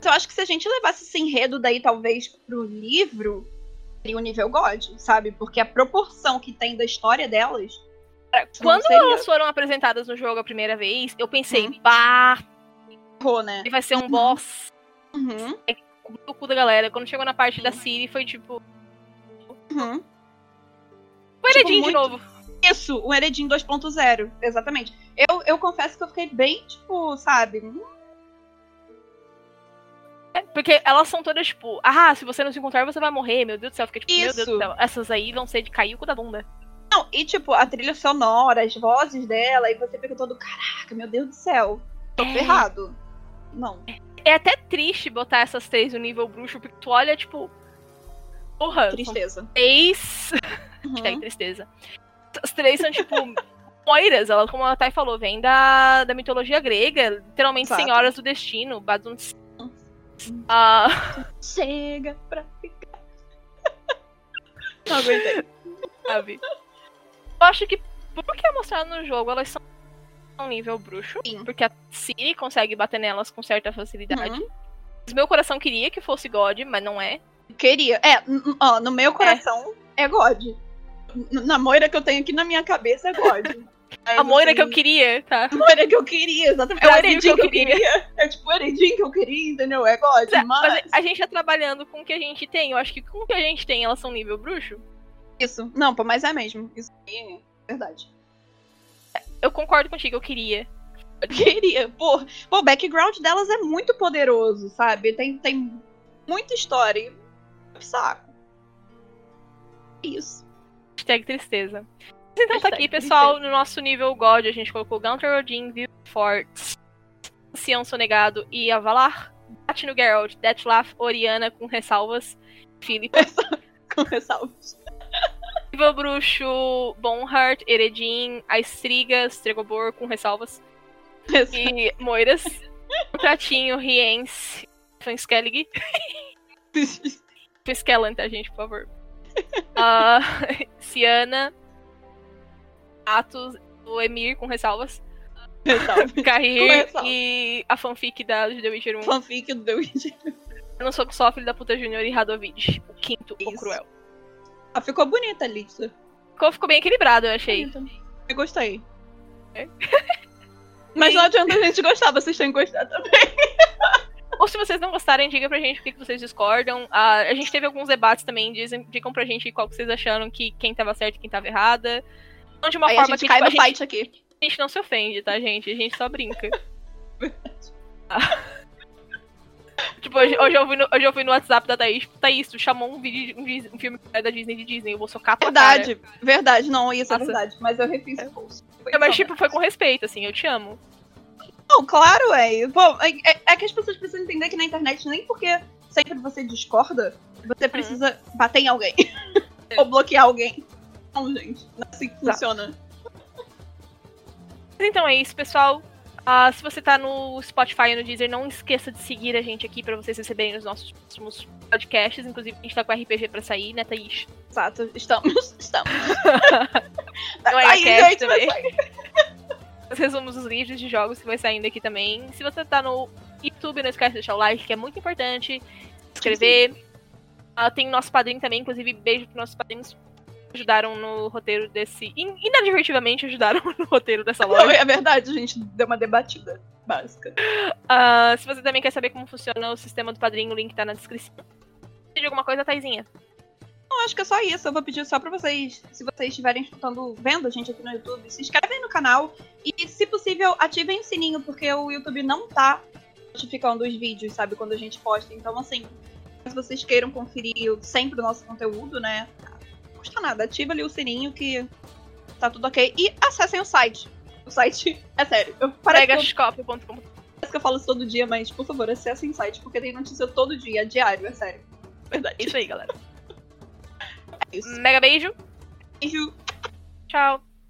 Eu acho que se a gente levasse esse enredo daí, talvez, pro livro, seria o nível God, sabe? Porque a proporção que tem da história delas. Quando seria- elas foram apresentadas no jogo a primeira vez, eu pensei, Uhum. bah, né? ele vai ser um Uhum. boss Uhum. do cu da galera. Quando chegou na parte da Siri, foi tipo. Uhum. Foi Tipo, Heredinho de muito- novo. Isso, o Heredin 2.0, exatamente. Eu, eu confesso que eu fiquei bem, tipo, sabe? É, Porque elas são todas, tipo, ah, se você não se encontrar, você vai morrer. Meu Deus do céu, fica tipo, meu Deus Isso. do céu. Essas aí vão ser de cair o cu da bunda. Não, e tipo, a trilha sonora, as vozes dela, e você fica todo, caraca, meu Deus do céu, tô É. ferrado. Não. É até triste botar essas três no nível bruxo, porque tu olha, tipo. Porra, Tristeza. três. Uhum. Hashtag tristeza. As três são, tipo, moiras. Ela, como a Thay falou, vem da, da mitologia grega. Literalmente Exato. senhoras do destino. Baduns. Ah, Chega pra ficar. Não aguentei. sabe? Eu acho que, por que é mostrado no jogo, elas são um nível bruxo. Sim. Porque a Siri consegue bater nelas com certa facilidade. Uhum. Meu coração queria que fosse God, mas não é. Queria. É, ó, no meu coração é, God. N- Na moira que eu tenho aqui na minha cabeça é God. A moira que eu assim, queria, tá? A moira que eu queria, exatamente. É o Heredin que eu eu queria. É tipo o Heredin que eu queria, entendeu? É God, Mas, mas... a gente tá trabalhando com o que a gente tem. Eu acho que com o que a gente tem, elas são nível bruxo. Isso. Não, pô, mas é mesmo. Isso aí é verdade. Eu concordo contigo, eu queria. Eu queria. Pô, pô, o background delas é muito poderoso, sabe? Tem, tem muita história. E... Saco. Isso. Hashtag tristeza. Mas então tá Hashtag aqui, pessoal, no nosso nível God, a gente colocou Gunter Odin, Villefort, Ancião Sonegado e Avalar. Bate no Geralt, Deathlaugh, Oriana com ressalvas, Philip, Com ressalvas. Nível Bruxo, Bonhart, Eredin, Aistriga, Stregobor com ressalvas e Moiras. Pratinho, Riens, Fanskellig. Skellan, tá, gente, por favor. Ah, Ciana, Atos, o Emir com ressalvas. Carrir e a fanfic da de The Witcher 1. Fanfic do The Witcher. Eu não sou só filho da puta Junior e Radovid. O quinto, o Isso. cruel. Ah, ficou bonita a lista. Ficou, ficou bem equilibrado, eu achei. Bonita. Eu gostei. É. Mas não adianta a gente gostar, vocês têm que gostar também. Ou se vocês não gostarem, diga pra gente o que vocês discordam. Ah, a gente teve alguns debates também, dizem, digam pra gente qual que vocês acharam que quem tava certo e quem tava errada. Não de uma Aí a forma gente que cai tipo, no a, gente, fight aqui. a gente não se ofende, tá, gente? A gente só brinca. Ah. Tipo, hoje, hoje, eu vi no, hoje eu no WhatsApp da Thaís, Thaís, tu chamou um, vídeo, de- um, um filme da Disney de Disney, eu vou socar tua Verdade, verdade. Não, isso Nossa. é verdade. Mas eu refiz o post. Cara. Mas, tipo, foi com respeito, assim, eu te amo. Não, claro, é. Pô, é, é- é que as pessoas precisam entender que na internet, nem porque sempre você discorda, você precisa bater em alguém. Ou bloquear alguém. Não, gente. Não é assim que funciona. Mas então é isso, pessoal. Uh, se você tá no Spotify e no Deezer, não esqueça de seguir a gente aqui para vocês receberem os nossos próximos podcasts. Inclusive, a gente tá com RPG pra sair, né, Thaís? Exato, estamos. Estamos. Não é Aí, gente, também. Os resumos dos livros de jogos que vai saindo aqui também. Se você tá no YouTube, não esquece de deixar o like, que é muito importante. Se inscrever. Ah, tem nosso padrinho também, inclusive, beijo pros nossos padrinhos ajudaram no roteiro desse. in- Inadvertidamente ajudaram no roteiro dessa Não, loja. é verdade, a gente deu uma debatida básica. Ah, se você também quer saber como funciona o sistema do padrinho, o link tá na descrição. Pede alguma coisa, Taizinha? Não, acho que é só isso. Eu vou pedir só pra vocês, se vocês estiverem escutando, vendo a gente aqui no YouTube, se inscrevem no canal e, se possível, ativem o sininho, porque o YouTube não tá notificando os vídeos, sabe, quando a gente posta. Então, assim, se vocês queiram conferir sempre o nosso conteúdo, né, não custa nada. Ativa ali o sininho que tá tudo ok. E acessem o site. O site, é sério, eu, parece, que eu, Pegascópio.com. parece que eu falo isso todo dia, mas, por favor, acessem o site, porque tem notícia todo dia, diário, é sério. Verdade. Isso aí, galera. É isso. Mega beijo. Beijo. Tchau.